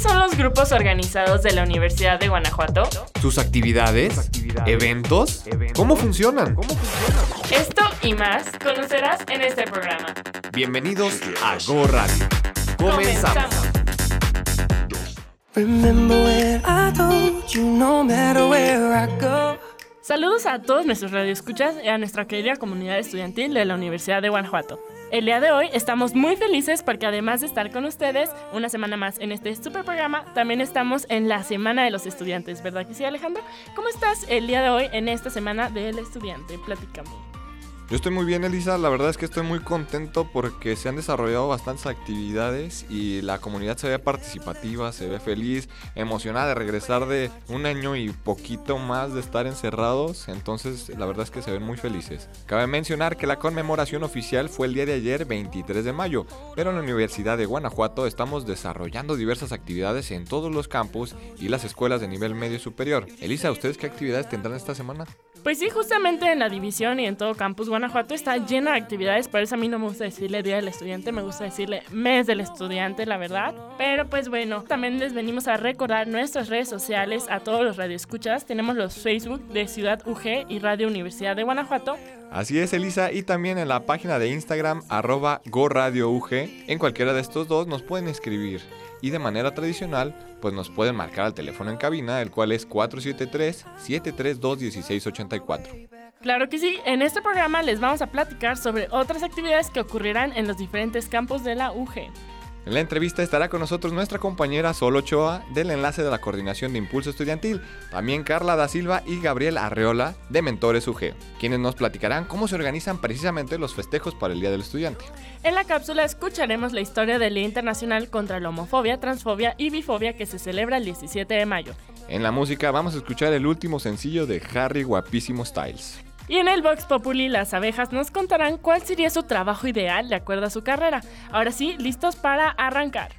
¿Cuáles son los grupos organizados de la Universidad de Guanajuato? ¿Sus actividades? ¿Eventos? ¿Cómo funcionan? Esto y más conocerás en este programa. Bienvenidos a Go Radio. Comenzamos. Saludos a todos nuestros radioescuchas y a nuestra querida comunidad estudiantil de la Universidad de Guanajuato. El día de hoy estamos muy felices porque además de estar con ustedes una semana más en este super programa, también estamos en la Semana de los Estudiantes, ¿verdad que sí, Alejandro? ¿Cómo estás el día de hoy en esta Semana del Estudiante? Platícame. Yo estoy muy bien, Elisa. La verdad es que estoy muy contento porque se han desarrollado bastantes actividades y la comunidad se ve participativa, se ve feliz, emocionada de regresar de un año y poquito más de estar encerrados. Entonces, la verdad es que se ven muy felices. Cabe mencionar que la conmemoración oficial fue el día de ayer, 23 de mayo, pero en la Universidad de Guanajuato estamos desarrollando diversas actividades en todos los campus y las escuelas de nivel medio superior. Elisa, ¿ustedes qué actividades tendrán esta semana? Pues sí, justamente en la división y en todo campus Guanajuato está lleno de actividades, por eso a mí no me gusta decirle Día del Estudiante, me gusta decirle Mes del Estudiante, la verdad. Pero pues bueno, también les venimos a recordar nuestras redes sociales a todos los radioescuchas. Tenemos los Facebook de Ciudad UG y Radio Universidad de Guanajuato. Así es, Elisa, y también en la página de Instagram arroba GoRadioUG. En cualquiera de estos dos nos pueden escribir y de manera tradicional, pues nos pueden marcar al teléfono en cabina, el cual es 473-732-1684. Claro que sí, en este programa les vamos a platicar sobre otras actividades que ocurrirán en los diferentes campos de la UG. En la entrevista estará con nosotros nuestra compañera Sol Ochoa del enlace de la Coordinación de Impulso Estudiantil, también Carla da Silva y Gabriel Arreola de Mentores UG, quienes nos platicarán cómo se organizan precisamente los festejos para el Día del Estudiante. En la cápsula escucharemos la historia del Día Internacional contra la Homofobia, Transfobia y Bifobia que se celebra el 17 de mayo. En la música vamos a escuchar el último sencillo de Harry Guapísimo Styles. Y en el Vox Populi, las abejas nos contarán cuál sería su trabajo ideal de acuerdo a su carrera. Ahora sí, listos para arrancar.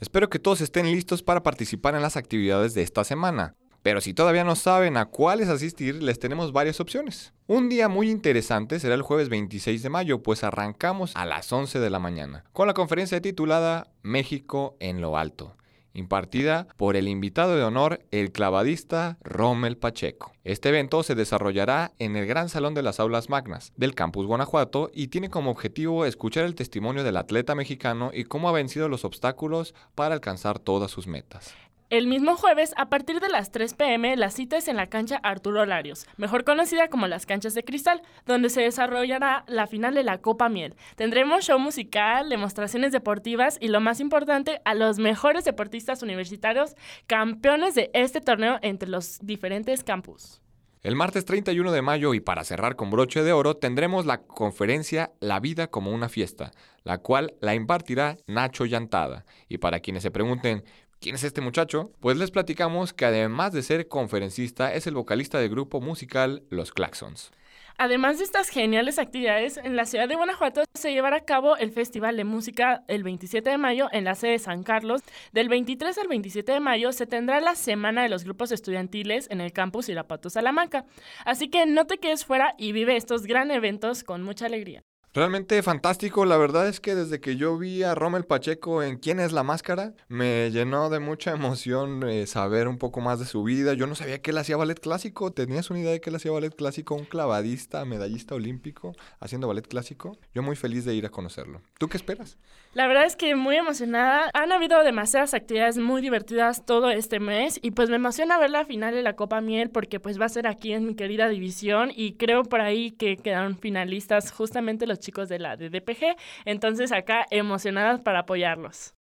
Espero que todos estén listos para participar en las actividades de esta semana. Pero si todavía no saben a cuáles asistir, les tenemos varias opciones. Un día muy interesante será el jueves 26 de mayo, pues arrancamos a las 11 de la mañana, con la conferencia titulada México en lo alto impartida por el invitado de honor, el clavadista Rommel Pacheco. Este evento se desarrollará en el Gran Salón de las Aulas Magnas del Campus Guanajuato y tiene como objetivo escuchar el testimonio del atleta mexicano y cómo ha vencido los obstáculos para alcanzar todas sus metas. El mismo jueves, a partir de las 3 pm, la cita es en la cancha Arturo Larios, mejor conocida como las canchas de cristal, donde se desarrollará la final de la Copa Miel. Tendremos show musical, demostraciones deportivas y lo más importante, a los mejores deportistas universitarios, campeones de este torneo entre los diferentes campus. El martes 31 de mayo y para cerrar con broche de oro tendremos la conferencia La vida como una fiesta, la cual la impartirá Nacho Llantada. Y para quienes se pregunten, ¿Quién es este muchacho? Pues les platicamos que además de ser conferencista, es el vocalista del grupo musical Los Claxons. Además de estas geniales actividades, en la ciudad de Guanajuato se llevará a cabo el Festival de Música el 27 de mayo en la sede de San Carlos. Del 23 al 27 de mayo se tendrá la Semana de los Grupos Estudiantiles en el campus Irapato Salamanca. Así que no te quedes fuera y vive estos gran eventos con mucha alegría. Realmente fantástico, la verdad es que desde que yo vi a Rommel Pacheco en ¿Quién es la máscara? Me llenó de mucha emoción eh, saber un poco más de su vida. Yo no sabía que él hacía ballet clásico. ¿Tenías una idea de que él hacía ballet clásico? Un clavadista, medallista olímpico haciendo ballet clásico. Yo muy feliz de ir a conocerlo. ¿Tú qué esperas? La verdad es que muy emocionada. Han habido demasiadas actividades muy divertidas todo este mes y pues me emociona ver la final de la Copa Miel porque pues va a ser aquí en mi querida división y creo por ahí que quedaron finalistas justamente los chicos de la DDPG. Entonces acá emocionadas para apoyarlos.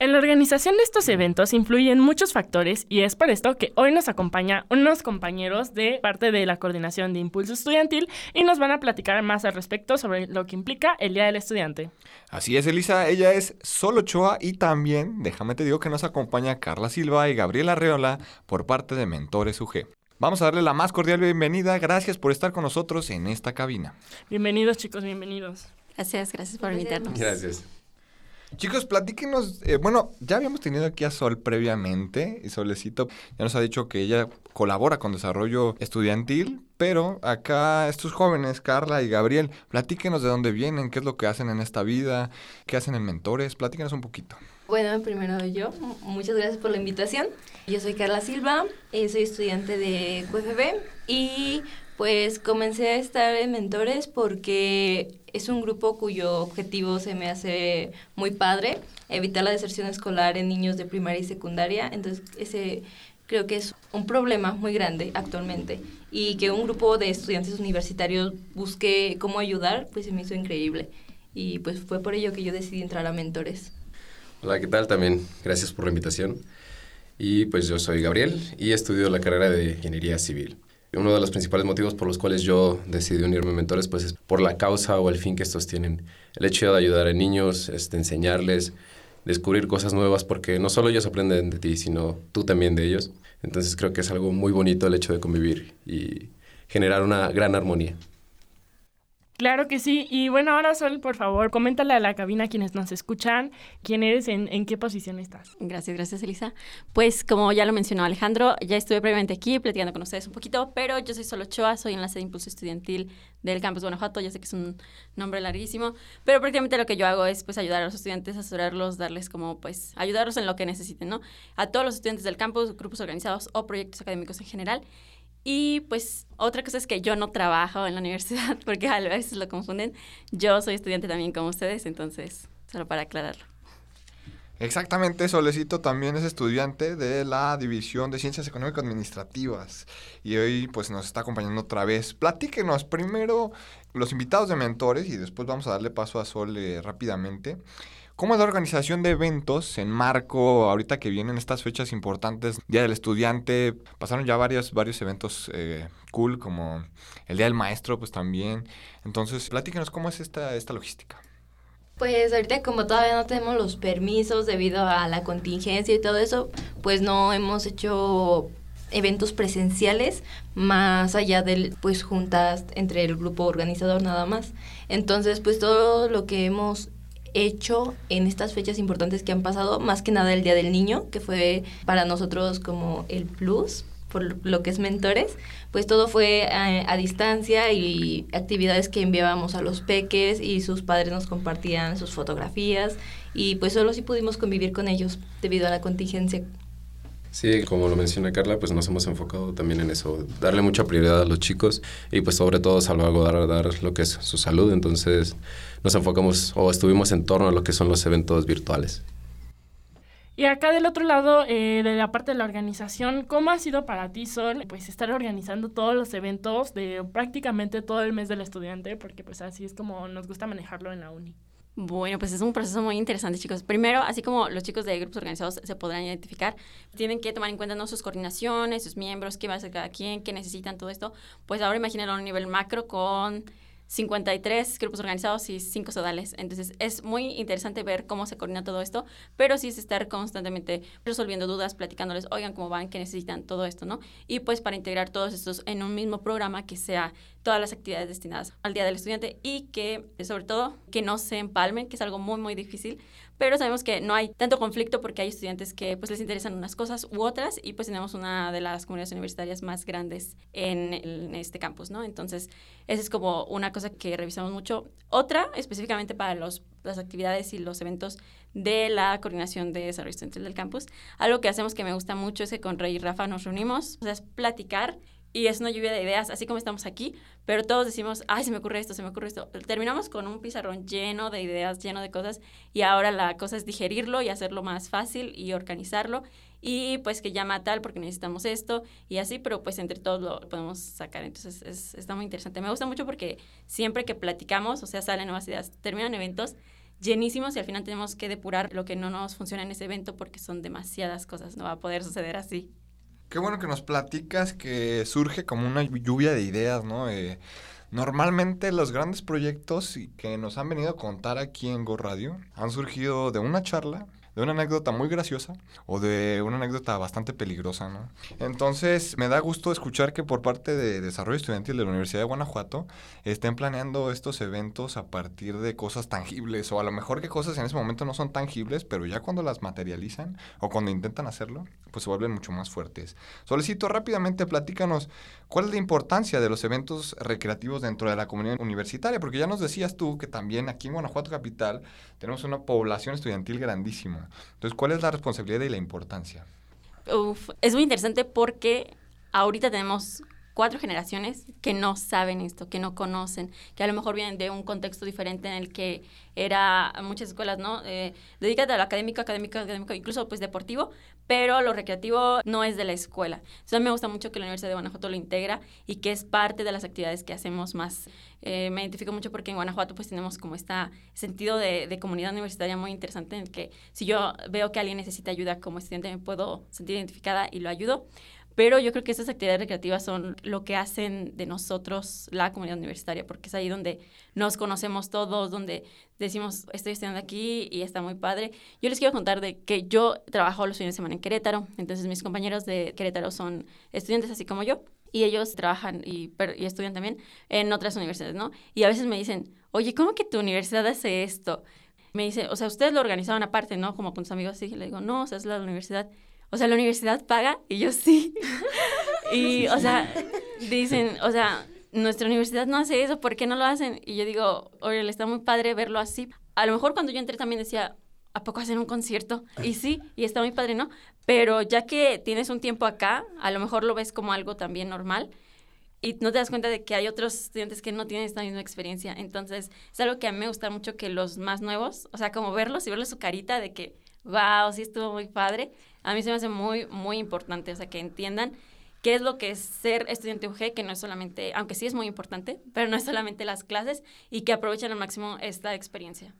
En la organización de estos eventos influyen muchos factores y es por esto que hoy nos acompaña unos compañeros de parte de la coordinación de Impulso Estudiantil y nos van a platicar más al respecto sobre lo que implica el Día del Estudiante. Así es, Elisa, ella es Solo Ochoa y también, déjame te digo que nos acompaña Carla Silva y Gabriela Arreola por parte de Mentores UG. Vamos a darle la más cordial bienvenida. Gracias por estar con nosotros en esta cabina. Bienvenidos chicos, bienvenidos. Gracias, gracias por invitarnos. Gracias. Chicos, platíquenos. eh, bueno, ya habíamos tenido aquí a Sol previamente y Solecito ya nos ha dicho que ella colabora con desarrollo estudiantil, pero acá estos jóvenes, Carla y Gabriel, platíquenos de dónde vienen, qué es lo que hacen en esta vida, qué hacen en mentores, platíquenos un poquito. Bueno, primero yo, muchas gracias por la invitación. Yo soy Carla Silva, eh, soy estudiante de QFB y pues comencé a estar en Mentores porque es un grupo cuyo objetivo se me hace muy padre, evitar la deserción escolar en niños de primaria y secundaria. Entonces, ese creo que es un problema muy grande actualmente y que un grupo de estudiantes universitarios busque cómo ayudar, pues se me hizo increíble. Y pues fue por ello que yo decidí entrar a Mentores. Hola, ¿qué tal? También gracias por la invitación. Y pues yo soy Gabriel y estudio la carrera de Ingeniería Civil. Uno de los principales motivos por los cuales yo decidí unirme a Mentores pues es por la causa o el fin que estos tienen. El hecho de ayudar a niños, este, enseñarles, descubrir cosas nuevas porque no solo ellos aprenden de ti, sino tú también de ellos. Entonces creo que es algo muy bonito el hecho de convivir y generar una gran armonía. Claro que sí. Y bueno, ahora Sol, por favor, coméntale a la cabina a quienes nos escuchan quién eres, en, qué posición estás. Gracias, gracias Elisa. Pues como ya lo mencionó Alejandro, ya estuve previamente aquí platicando con ustedes un poquito, pero yo soy Sol Ochoa, soy enlace de impulso estudiantil del campus Guanajuato, ya sé que es un nombre larguísimo, pero prácticamente lo que yo hago es pues ayudar a los estudiantes, asesorarlos, darles como pues ayudarlos en lo que necesiten, ¿no? A todos los estudiantes del campus, grupos organizados o proyectos académicos en general. Y pues otra cosa es que yo no trabajo en la universidad, porque a veces lo confunden. Yo soy estudiante también como ustedes, entonces, solo para aclararlo. Exactamente, Solecito también es estudiante de la División de Ciencias Económico-Administrativas y hoy pues nos está acompañando otra vez. Platíquenos primero los invitados de mentores y después vamos a darle paso a Sol eh, rápidamente. ¿Cómo es la organización de eventos en marco, ahorita que vienen estas fechas importantes, Día del Estudiante, pasaron ya varios, varios eventos eh, cool como el Día del Maestro pues también. Entonces, platíquenos cómo es esta, esta logística. Pues ahorita como todavía no tenemos los permisos debido a la contingencia y todo eso, pues no hemos hecho eventos presenciales más allá del pues juntas entre el grupo organizador nada más. Entonces, pues todo lo que hemos hecho en estas fechas importantes que han pasado, más que nada el Día del Niño, que fue para nosotros como el plus por lo que es mentores, pues todo fue a, distancia y actividades que enviábamos a los peques y sus padres nos compartían sus fotografías y pues solo sí pudimos convivir con ellos debido a la contingencia. Sí, como lo menciona Carla, pues nos hemos enfocado también en eso, darle mucha prioridad a los chicos y pues sobre todo salvaguardar lo que es su salud, entonces nos enfocamos o estuvimos en torno a lo que son los eventos virtuales. Y acá del otro lado, eh, de la parte de la organización, ¿cómo ha sido para ti, Sol, pues estar organizando todos los eventos de prácticamente todo el mes del estudiante? Porque pues así es como nos gusta manejarlo en la uni. Bueno, pues es un proceso muy interesante, chicos. Primero, así como los chicos de grupos organizados se podrán identificar, tienen que tomar en cuenta ¿no? sus coordinaciones, sus miembros, qué va a hacer cada quien, qué necesitan, todo esto. Pues ahora imagínenlo a un nivel macro con 53 grupos organizados y 5 sodales. Entonces es muy interesante ver cómo se coordina todo esto, pero sí es estar constantemente resolviendo dudas, platicándoles, oigan cómo van, qué necesitan, todo esto, ¿no? Y pues para integrar todos estos en un mismo programa que sea todas las actividades destinadas al Día del Estudiante y que, sobre todo, que no se empalmen, que es algo muy, muy difícil, pero sabemos que no hay tanto conflicto porque hay estudiantes que pues les interesan unas cosas u otras y pues tenemos una de las comunidades universitarias más grandes en, este campus, ¿no? Entonces, esa es como una cosa que revisamos mucho. Otra, específicamente para los, las actividades y los eventos de la coordinación de desarrollo estudiantil del campus, algo que hacemos que me gusta mucho es que con Rey y Rafa nos reunimos, o sea, es platicar y es una lluvia de ideas, así como estamos aquí, pero todos decimos, ay, se me ocurre esto, se me ocurre esto. Terminamos con un pizarrón lleno de ideas, lleno de cosas, y ahora la cosa es digerirlo y hacerlo más fácil y organizarlo, y pues que llama tal porque necesitamos esto, y así, pero pues entre todos lo podemos sacar. Entonces es, está muy interesante. Me gusta mucho porque siempre que platicamos, o sea, salen nuevas ideas, terminan eventos llenísimos y al final tenemos que depurar lo que no nos funciona en ese evento porque son demasiadas cosas, no va a poder suceder así. Qué bueno que nos platicas que surge como una lluvia de ideas, ¿no? Eh, normalmente los grandes proyectos que nos han venido a contar aquí en Go Radio han surgido de una charla de una anécdota muy graciosa o de una anécdota bastante peligrosa, ¿no? Entonces, me da gusto escuchar que por parte de Desarrollo Estudiantil de la Universidad de Guanajuato estén planeando estos eventos a partir de cosas tangibles o a lo mejor que cosas en ese momento no son tangibles, pero ya cuando las materializan o cuando intentan hacerlo, pues se vuelven mucho más fuertes. Solicito rápidamente, platícanos, ¿cuál es la importancia de los eventos recreativos dentro de la comunidad universitaria? Porque ya nos decías tú que también aquí en Guanajuato Capital tenemos una población estudiantil grandísima. Entonces, ¿cuál es la responsabilidad y la importancia? Es muy interesante porque ahorita tenemos cuatro generaciones que no saben esto, que no conocen, que a lo mejor vienen de un contexto diferente en el que era muchas escuelas, ¿no? Eh, dedícate a lo académico, académico, académico, incluso pues deportivo, pero lo recreativo no es de la escuela. Entonces a mí me gusta mucho que la Universidad de Guanajuato lo integra y que es parte de las actividades que hacemos más. Eh, me identifico mucho porque en Guanajuato pues tenemos como este sentido de, de, comunidad universitaria muy interesante en el que si yo veo que alguien necesita ayuda como estudiante me puedo sentir identificada y lo ayudo. Pero yo creo que esas actividades recreativas son lo que hacen de nosotros la comunidad universitaria, porque es ahí donde nos conocemos todos, donde decimos, estoy estudiando aquí y está muy padre. Yo les quiero contar de que yo trabajo los fines de semana en Querétaro, entonces mis compañeros de Querétaro son estudiantes así como yo, y ellos trabajan y, y estudian también en otras universidades, ¿no? Y a veces me dicen, oye, ¿cómo que tu universidad hace esto? Me dice, o sea, ustedes lo organizaron aparte, ¿no? Como con sus amigos, sí. Le digo, no, o sea, es la universidad o sea, la universidad paga y yo sí. y, o sea, dicen, o sea, nuestra universidad no hace eso, ¿por qué no lo hacen? Y yo digo, oye, le está muy padre verlo así. A lo mejor cuando yo entré también decía, ¿a poco hacen un concierto? Y sí, y está muy padre, ¿no? Pero ya que tienes un tiempo acá, a lo mejor lo ves como algo también normal y no te das cuenta de que hay otros estudiantes que no tienen esta misma experiencia. Entonces, es algo que a mí me gusta mucho que los más nuevos, o sea, como verlos y verles su carita de que, wow, sí estuvo muy padre a mí se me hace muy, muy importante, o sea, que entiendan qué es lo que es ser estudiante UG, que no es solamente, aunque sí es muy importante, pero no es solamente las clases y que aprovechen al máximo esta experiencia.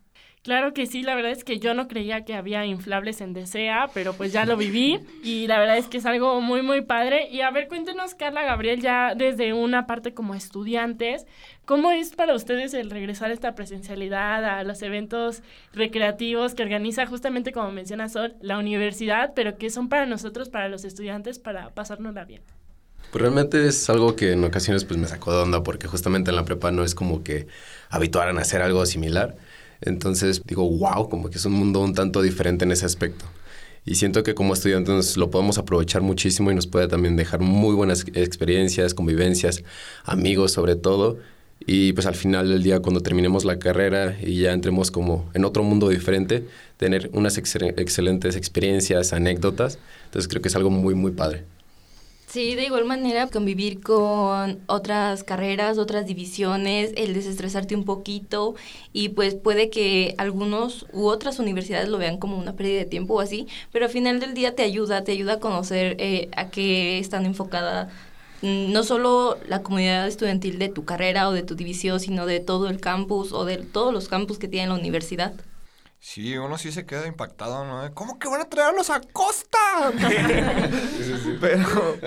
Claro que sí, la verdad es que yo no creía que había inflables en DSEA, pero pues ya lo viví y la verdad es que es algo muy, muy padre. Y a ver, cuéntenos, Carla, Gabriel, ya desde una parte como estudiantes, ¿cómo es para ustedes el regresar a esta presencialidad, a los eventos recreativos que organiza justamente, como menciona Sol, la universidad, pero que son para nosotros, para los estudiantes, para pasárnosla bien? Pues realmente es algo que en ocasiones pues me sacó de onda porque justamente en la prepa no es como que habituaran a hacer algo similar. Entonces digo, wow, como que es un mundo un tanto diferente en ese aspecto. Y siento que como estudiantes lo podemos aprovechar muchísimo y nos puede también dejar muy buenas experiencias, convivencias, amigos sobre todo. Y pues al final del día, cuando terminemos la carrera y ya entremos como en otro mundo diferente, tener unas excelentes experiencias, anécdotas. Entonces creo que es algo muy, muy padre. Sí, de igual manera convivir con otras carreras, otras divisiones, el desestresarte un poquito y pues puede que algunos u otras universidades lo vean como una pérdida de tiempo o así, pero al final del día te ayuda, te ayuda a conocer eh, a qué están enfocada mm, no solo la comunidad estudiantil de tu carrera o de tu división, sino de todo el campus o de todos los campus que tiene la universidad. Sí, uno sí se queda impactado, ¿no? ¿Cómo que van a traerlos a Costa? Pero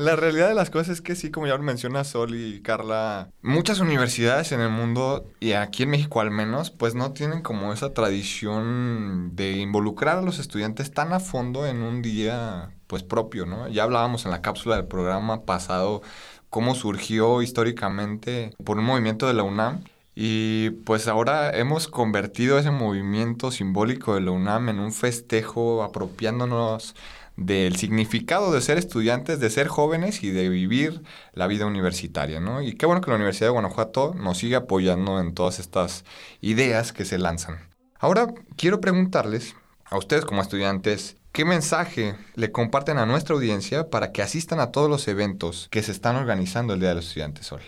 la realidad de las cosas es que sí, como ya menciona Sol y Carla, muchas universidades en el mundo, y aquí en México al menos, pues no tienen como esa tradición de involucrar a los estudiantes tan a fondo en un día pues propio, ¿no? Ya hablábamos en la cápsula del programa pasado cómo surgió históricamente por un movimiento de la UNAM y pues ahora hemos convertido ese movimiento simbólico de la UNAM en un festejo apropiándonos del significado de ser estudiantes, de ser jóvenes y de vivir la vida universitaria, ¿no? Y qué bueno que la Universidad de Guanajuato nos sigue apoyando en todas estas ideas que se lanzan. Ahora quiero preguntarles a ustedes como estudiantes, ¿qué mensaje le comparten a nuestra audiencia para que asistan a todos los eventos que se están organizando el Día de los Estudiantes Sol?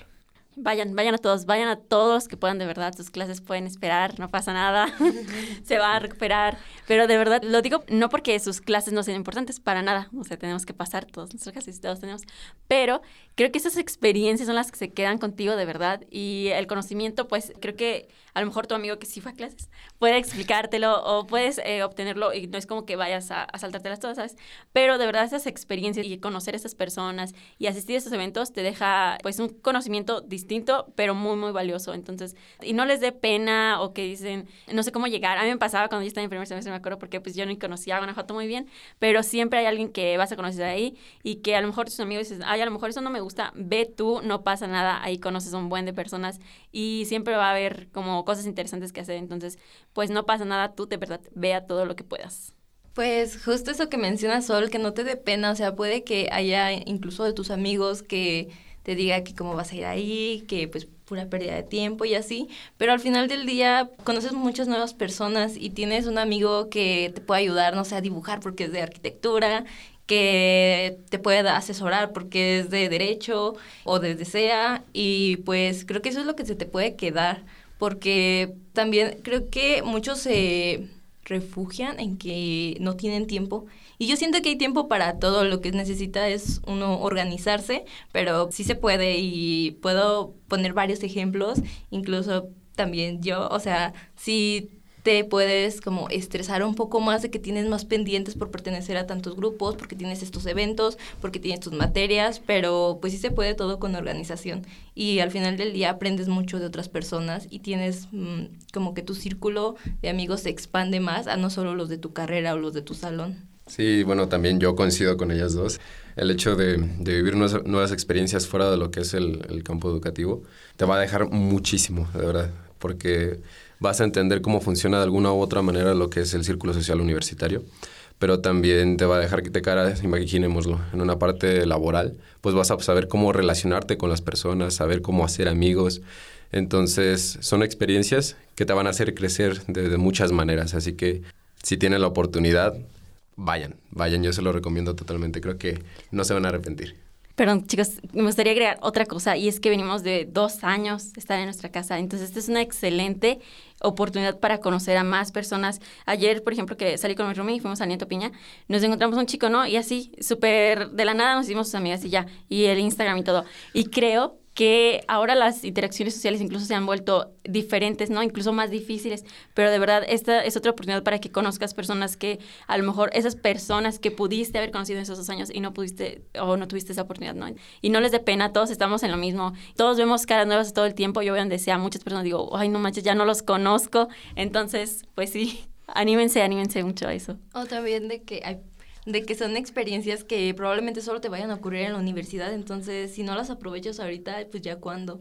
Vayan, vayan a todos, vayan a todos que puedan de verdad, sus clases pueden esperar, no pasa nada, se va a recuperar, pero de verdad lo digo no porque sus clases no sean importantes, para nada, o sea, tenemos que pasar todos nuestras clases, todos tenemos, pero creo que esas experiencias son las que se quedan contigo de verdad. Y el conocimiento, pues creo que a lo mejor tu amigo que sí fue a clases puede explicártelo o puedes eh, obtenerlo y no es como que vayas a, a saltártelas todas, ¿sabes? Pero de verdad esas experiencias y conocer a esas personas y asistir a esos eventos te deja pues un conocimiento distinto pero muy, muy valioso. Entonces, y no les dé pena o que dicen, no sé cómo llegar. A mí me pasaba cuando yo estaba en primer semestre, me acuerdo, porque pues yo no conocía a Guanajuato muy bien, pero siempre hay alguien que vas a conocer ahí y que a lo mejor tus amigos dicen, ay, a lo mejor eso no me gusta, ve tú, no pasa nada, ahí conoces un buen de personas y siempre va a haber como cosas interesantes que hacer. Entonces, pues no pasa nada, tú de verdad vea todo lo que puedas. Pues justo eso que menciona Sol, que no te dé pena, o sea, puede que haya incluso de tus amigos que te diga que cómo vas a ir ahí, que pues pura pérdida de tiempo y así, pero al final del día conoces muchas nuevas personas y tienes un amigo que te puede ayudar, no sé, a dibujar porque es de arquitectura, que te puede asesorar porque es de derecho o de sea y pues creo que eso es lo que se te puede quedar porque también creo que muchos se refugian en que no tienen tiempo. Y yo siento que hay tiempo para todo, lo que necesita es uno organizarse, pero sí se puede y puedo poner varios ejemplos, incluso también yo, o sea, si te puedes como estresar un poco más de que tienes más pendientes por pertenecer a tantos grupos, porque tienes estos eventos, porque tienes tus materias, pero pues sí se puede todo con organización. Y al final del día aprendes mucho de otras personas y tienes mm, como que tu círculo de amigos se expande más a no solo los de tu carrera o los de tu salón. Sí, bueno, también yo coincido con ellas dos. El hecho de, vivir nuevas, experiencias fuera de lo que es el, el campo educativo te va a dejar muchísimo, de verdad, porque vas a entender cómo funciona de alguna u otra manera lo que es el círculo social universitario, pero también te va a dejar te cara, imaginémoslo, en una parte laboral, pues vas a saber cómo relacionarte con las personas, saber cómo hacer amigos. Entonces, son experiencias que te van a hacer crecer de, muchas maneras, así que si tienen la oportunidad, vayan, vayan, yo se lo recomiendo totalmente, creo que no se van a arrepentir. Perdón, chicos, me gustaría agregar otra cosa y es que venimos de dos años estar en nuestra casa. Entonces, esta es una excelente oportunidad para conocer a más personas. Ayer, por ejemplo, que salí con mi roomie y fuimos a Nieto Piña, nos encontramos un chico, ¿no? Y así, súper de la nada nos hicimos sus amigas y ya, y el Instagram y todo. Y creo que ahora las interacciones sociales incluso se han vuelto diferentes, ¿no? Incluso más difíciles, pero de verdad esta es otra oportunidad para que conozcas personas que a lo mejor esas personas que pudiste haber conocido en esos dos años y no pudiste o no tuviste esa oportunidad, ¿no? Y no les dé pena, todos estamos en lo mismo, todos vemos caras nuevas todo el tiempo, yo veo donde sea muchas personas digo, ay no manches, ya no los conozco, entonces pues sí, anímense, anímense mucho a eso. O también de que hay de que son experiencias que probablemente solo te vayan a ocurrir en la universidad, entonces si no las aprovechas ahorita, pues ya cuándo.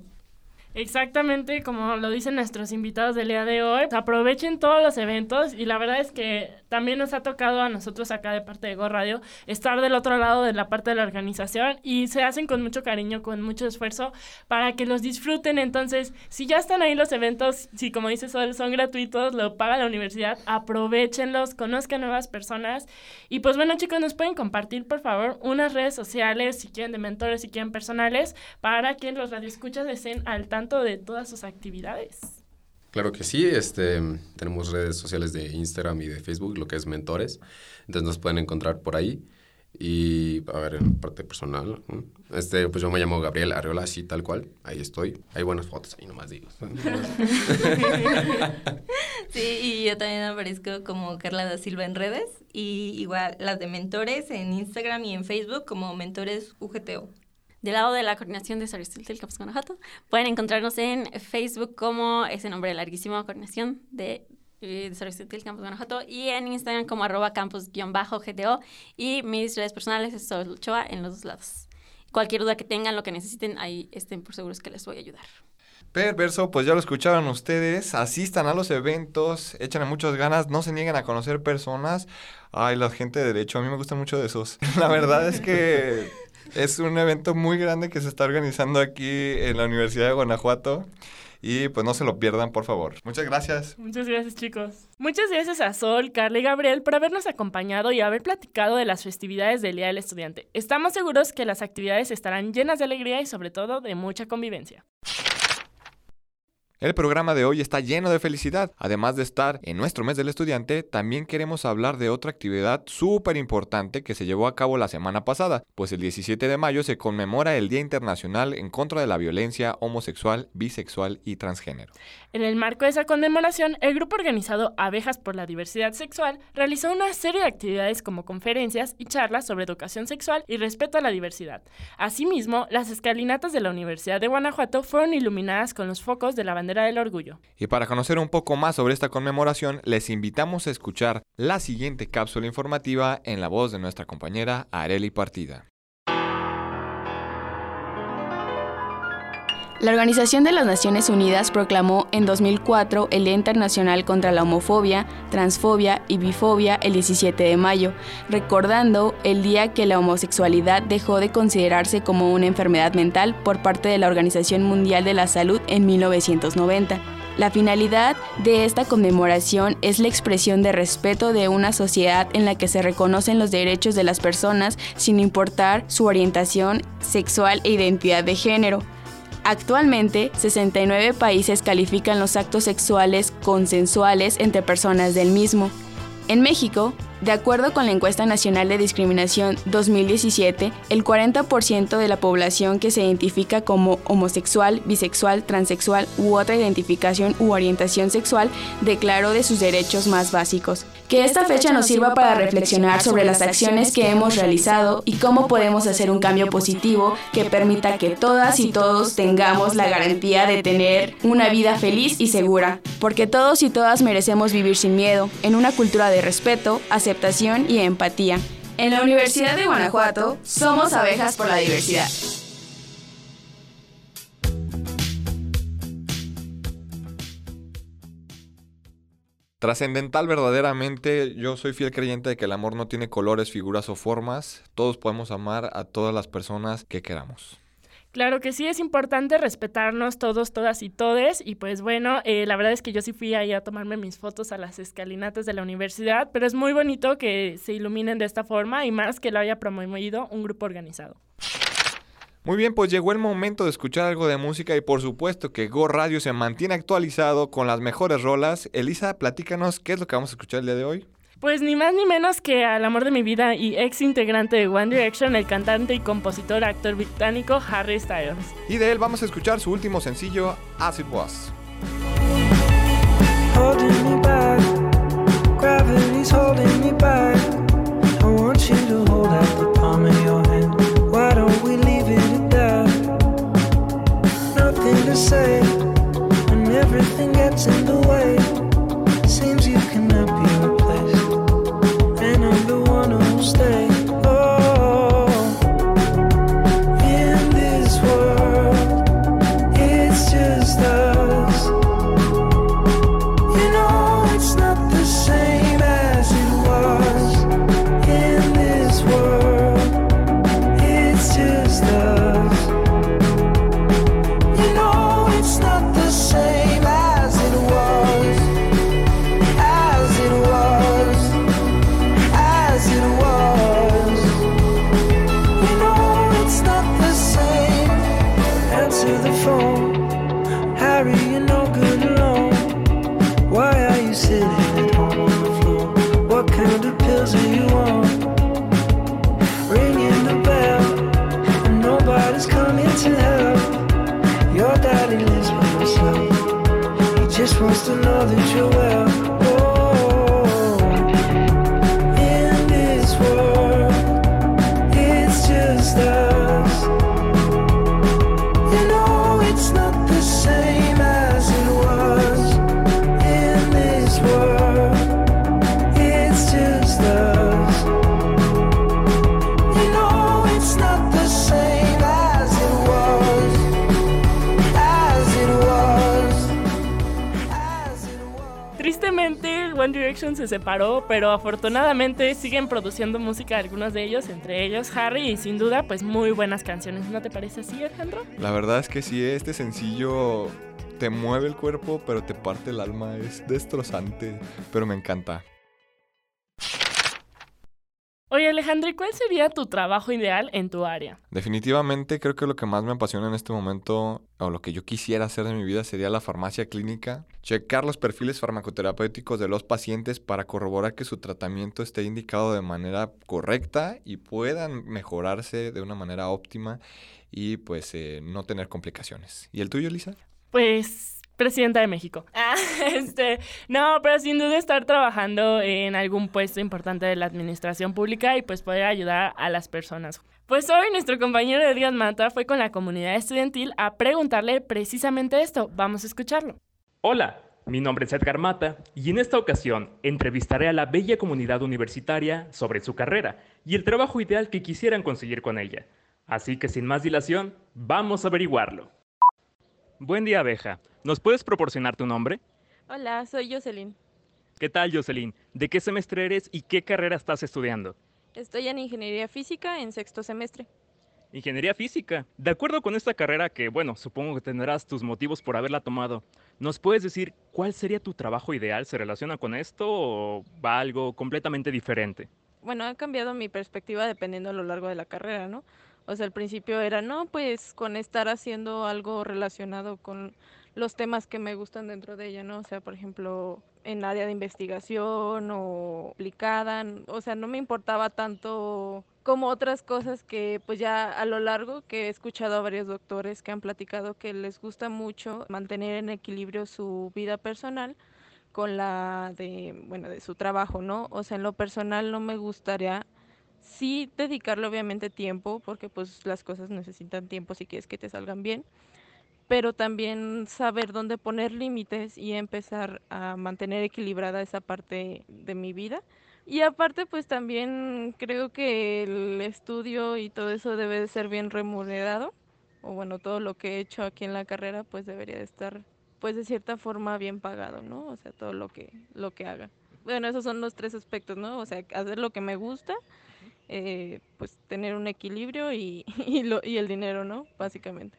Exactamente, como lo dicen nuestros invitados del día de hoy, aprovechen todos los eventos y la verdad es que también nos ha tocado a nosotros acá de parte de Go Radio estar del otro lado de la parte de la organización y se hacen con mucho cariño, con mucho esfuerzo para que los disfruten. Entonces, si ya están ahí los eventos, si como dice Sol, son gratuitos, lo paga la universidad, aprovechenlos, conozcan nuevas personas. Y pues bueno chicos, nos pueden compartir por favor unas redes sociales, si quieren de mentores, si quieren personales, para que los radioescuchas estén al tanto de todas sus actividades. Claro que sí, este, tenemos redes sociales de Instagram y de Facebook, lo que es Mentores, entonces nos pueden encontrar por ahí. Y, a ver, en parte personal, este, pues yo me llamo Gabriel Arreola, así tal cual, ahí estoy. Hay buenas fotos, ahí nomás digo. sí, y yo también aparezco como Carla da Silva en redes, y igual las de Mentores en Instagram y en Facebook como Mentores UGTO del lado de la coordinación de del Campus Guanajuato. Pueden encontrarnos en Facebook como ese nombre larguísimo, coordinación de, eh, de del Campus Guanajuato y en Instagram como arroba campus-gto y mis redes personales es Sol Choa en los dos lados. Cualquier duda que tengan, lo que necesiten, ahí estén por seguros que les voy a ayudar. Perverso, pues ya lo escucharon ustedes, asistan a los eventos, échenle muchas ganas, no se nieguen a conocer personas. Ay, la gente de derecho, a mí me gusta mucho de esos. La verdad es que es un evento muy grande que se está organizando aquí en la Universidad de Guanajuato. Y pues no se lo pierdan, por favor. Muchas gracias. Muchas gracias, chicos. Muchas gracias a Sol, Carla y Gabriel por habernos acompañado y haber platicado de las festividades del Día del Estudiante. Estamos seguros que las actividades estarán llenas de alegría y sobre todo de mucha convivencia. El programa de hoy está lleno de felicidad. Además de estar en nuestro mes del estudiante, también queremos hablar de otra actividad súper importante que se llevó a cabo la semana pasada, pues el 17 de mayo se conmemora el Día Internacional en contra de la violencia homosexual, bisexual y transgénero. En el marco de esa conmemoración, el grupo organizado Abejas por la Diversidad Sexual realizó una serie de actividades como conferencias y charlas sobre educación sexual y respeto a la diversidad. Asimismo, las escalinatas de la Universidad de Guanajuato fueron iluminadas con los focos de la bandera Y para conocer un poco más sobre esta conmemoración, les invitamos a escuchar la siguiente cápsula informativa en la voz de nuestra compañera Areli Partida. La Organización de las Naciones Unidas proclamó en 2004 el Día Internacional contra la Homofobia, Transfobia y Bifobia el 17 de mayo, recordando el día que la homosexualidad dejó de considerarse como una enfermedad mental por parte de la Organización Mundial de la Salud en 1990. La finalidad de esta conmemoración es la expresión de respeto de una sociedad en la que se reconocen los derechos de las personas sin importar su orientación sexual e identidad de género. Actualmente, 69 países califican los actos sexuales consensuales entre personas del mismo. En México, de acuerdo con la encuesta nacional de discriminación 2017, el 40% de la población que se identifica como homosexual, bisexual, transexual u otra identificación u orientación sexual declaró de sus derechos más básicos. Que esta fecha nos sirva para reflexionar sobre las acciones que hemos realizado y cómo podemos hacer un cambio positivo que permita que todas y todos tengamos la garantía de tener una vida feliz y segura. Porque todos y todas merecemos vivir sin miedo, en una cultura de respeto, aceptación y empatía. En la Universidad de Guanajuato somos abejas por la diversidad. Trascendental verdaderamente, yo soy fiel creyente de que el amor no tiene colores, figuras o formas. Todos podemos amar a todas las personas que queramos. Claro que sí, es importante respetarnos todos, todas y todes. Y pues bueno, eh, la verdad es que yo sí fui ahí a tomarme mis fotos a las escalinatas de la universidad, pero es muy bonito que se iluminen de esta forma y más que lo haya promovido un grupo organizado. Muy bien, pues llegó el momento de escuchar algo de música y por supuesto que Go Radio se mantiene actualizado con las mejores rolas. Elisa, platícanos qué es lo que vamos a escuchar el día de hoy. Pues ni más ni menos que al amor de mi vida y ex integrante de One Direction, el cantante y compositor actor británico Harry Styles. Y de él vamos a escuchar su último sencillo, As It Was. Answer the phone, Harry. You're no good alone. Why are you sitting at home on the floor? What kind of pills are you on? Ringing the bell, and nobody's coming to help. Your daddy lives by himself. He just wants to know that you're well. Se separó, pero afortunadamente siguen produciendo música algunos de ellos, entre ellos Harry, y sin duda, pues muy buenas canciones. ¿No te parece así, Alejandro? La verdad es que sí, este sencillo te mueve el cuerpo, pero te parte el alma. Es destrozante, pero me encanta. Oye, Alejandro, ¿y cuál sería tu trabajo ideal en tu área? Definitivamente creo que lo que más me apasiona en este momento, o lo que yo quisiera hacer de mi vida, sería la farmacia clínica. Checar los perfiles farmacoterapéuticos de los pacientes para corroborar que su tratamiento esté indicado de manera correcta y puedan mejorarse de una manera óptima y pues eh, no tener complicaciones. ¿Y el tuyo, Lisa? Pues presidenta de México. Ah, este, no, pero sin duda estar trabajando en algún puesto importante de la administración pública y pues poder ayudar a las personas. Pues hoy nuestro compañero Edgar Mata fue con la comunidad estudiantil a preguntarle precisamente esto. Vamos a escucharlo. Hola, mi nombre es Edgar Mata y en esta ocasión entrevistaré a la bella comunidad universitaria sobre su carrera y el trabajo ideal que quisieran conseguir con ella. Así que sin más dilación, vamos a averiguarlo. Buen día, abeja. ¿Nos puedes proporcionar tu nombre? Hola, soy Jocelyn. ¿Qué tal, Jocelyn? ¿De qué semestre eres y qué carrera estás estudiando? Estoy en Ingeniería Física en sexto semestre. Ingeniería Física. De acuerdo con esta carrera que, bueno, supongo que tendrás tus motivos por haberla tomado, ¿nos puedes decir cuál sería tu trabajo ideal? ¿Se relaciona con esto o va algo completamente diferente? Bueno, ha cambiado mi perspectiva dependiendo a lo largo de la carrera, ¿no? O sea, al principio era, no, pues con estar haciendo algo relacionado con los temas que me gustan dentro de ella, ¿no? O sea, por ejemplo, en área de investigación o aplicada, o sea, no me importaba tanto como otras cosas que pues ya a lo largo que he escuchado a varios doctores que han platicado que les gusta mucho mantener en equilibrio su vida personal con la de, bueno, de su trabajo, ¿no? O sea, en lo personal no me gustaría sí dedicarle obviamente tiempo, porque pues las cosas necesitan tiempo si quieres que te salgan bien, pero también saber dónde poner límites y empezar a mantener equilibrada esa parte de mi vida. Y aparte pues también creo que el estudio y todo eso debe de ser bien remunerado, o bueno, todo lo que he hecho aquí en la carrera pues debería de estar pues de cierta forma bien pagado, ¿no? O sea, todo lo que, lo que haga. Bueno, esos son los tres aspectos, ¿no? O sea, hacer lo que me gusta, eh, pues tener un equilibrio y, y, lo, y el dinero, ¿no? Básicamente.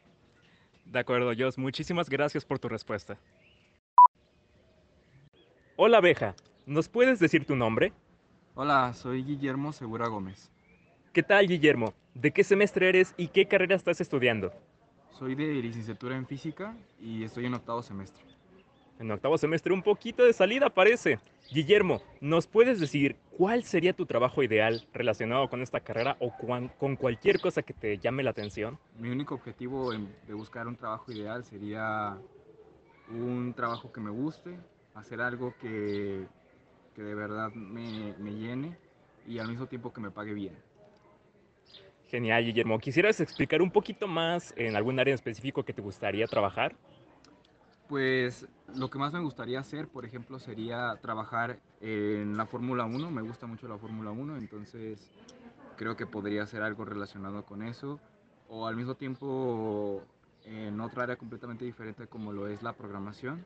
De acuerdo, Jos. Muchísimas gracias por tu respuesta. Hola, abeja. ¿Nos puedes decir tu nombre? Hola, soy Guillermo Segura Gómez. ¿Qué tal, Guillermo? ¿De qué semestre eres y qué carrera estás estudiando? Soy de licenciatura en física y estoy en octavo semestre. En octavo semestre un poquito de salida parece. Guillermo, ¿nos puedes decir cuál sería tu trabajo ideal relacionado con esta carrera o con cualquier cosa que te llame la atención? Mi único objetivo de buscar un trabajo ideal sería un trabajo que me guste, hacer algo que, que de verdad me, me llene y al mismo tiempo que me pague bien. Genial, Guillermo. ¿Quisieras explicar un poquito más en algún área en específico que te gustaría trabajar? Pues lo que más me gustaría hacer, por ejemplo, sería trabajar en la Fórmula 1. Me gusta mucho la Fórmula 1, entonces creo que podría hacer algo relacionado con eso. O al mismo tiempo en otra área completamente diferente como lo es la programación.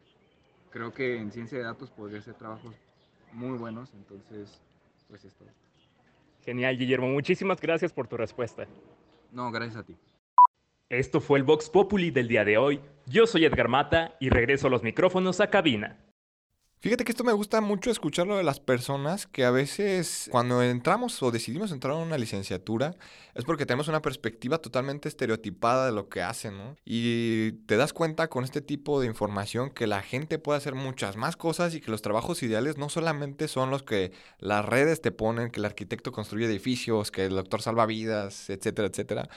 Creo que en ciencia de datos podría ser trabajos muy buenos, entonces pues es todo. Genial, Guillermo. Muchísimas gracias por tu respuesta. No, gracias a ti. Esto fue el Vox Populi del día de hoy. Yo soy Edgar Mata y regreso los micrófonos a cabina. Fíjate que esto me gusta mucho escucharlo de las personas que a veces cuando entramos o decidimos entrar a una licenciatura es porque tenemos una perspectiva totalmente estereotipada de lo que hacen, ¿no? Y te das cuenta con este tipo de información que la gente puede hacer muchas más cosas y que los trabajos ideales no solamente son los que las redes te ponen, que el arquitecto construye edificios, que el doctor salva vidas, etcétera, etcétera.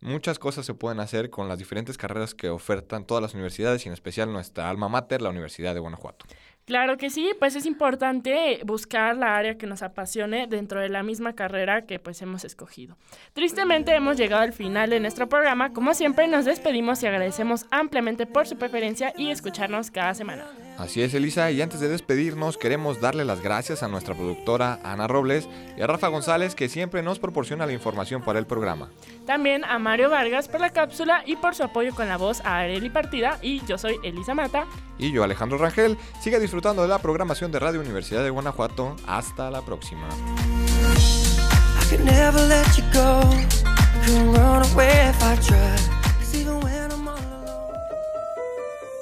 Muchas cosas se pueden hacer con las diferentes carreras que ofertan todas las universidades y en especial nuestra alma mater, la Universidad de Guanajuato. Claro que sí, pues es importante buscar la área que nos apasione dentro de la misma carrera que pues hemos escogido. Tristemente hemos llegado al final de nuestro programa, como siempre nos despedimos y agradecemos ampliamente por su preferencia y escucharnos cada semana. Así es, Elisa, y antes de despedirnos queremos darle las gracias a nuestra productora Ana Robles y a Rafa González que siempre nos proporciona la información para el programa. También a Mario Vargas por la cápsula y por su apoyo con la voz a Areli Partida y yo soy Elisa Mata. Y yo Alejandro Rangel, siga disfrutando de la programación de Radio Universidad de Guanajuato. Hasta la próxima.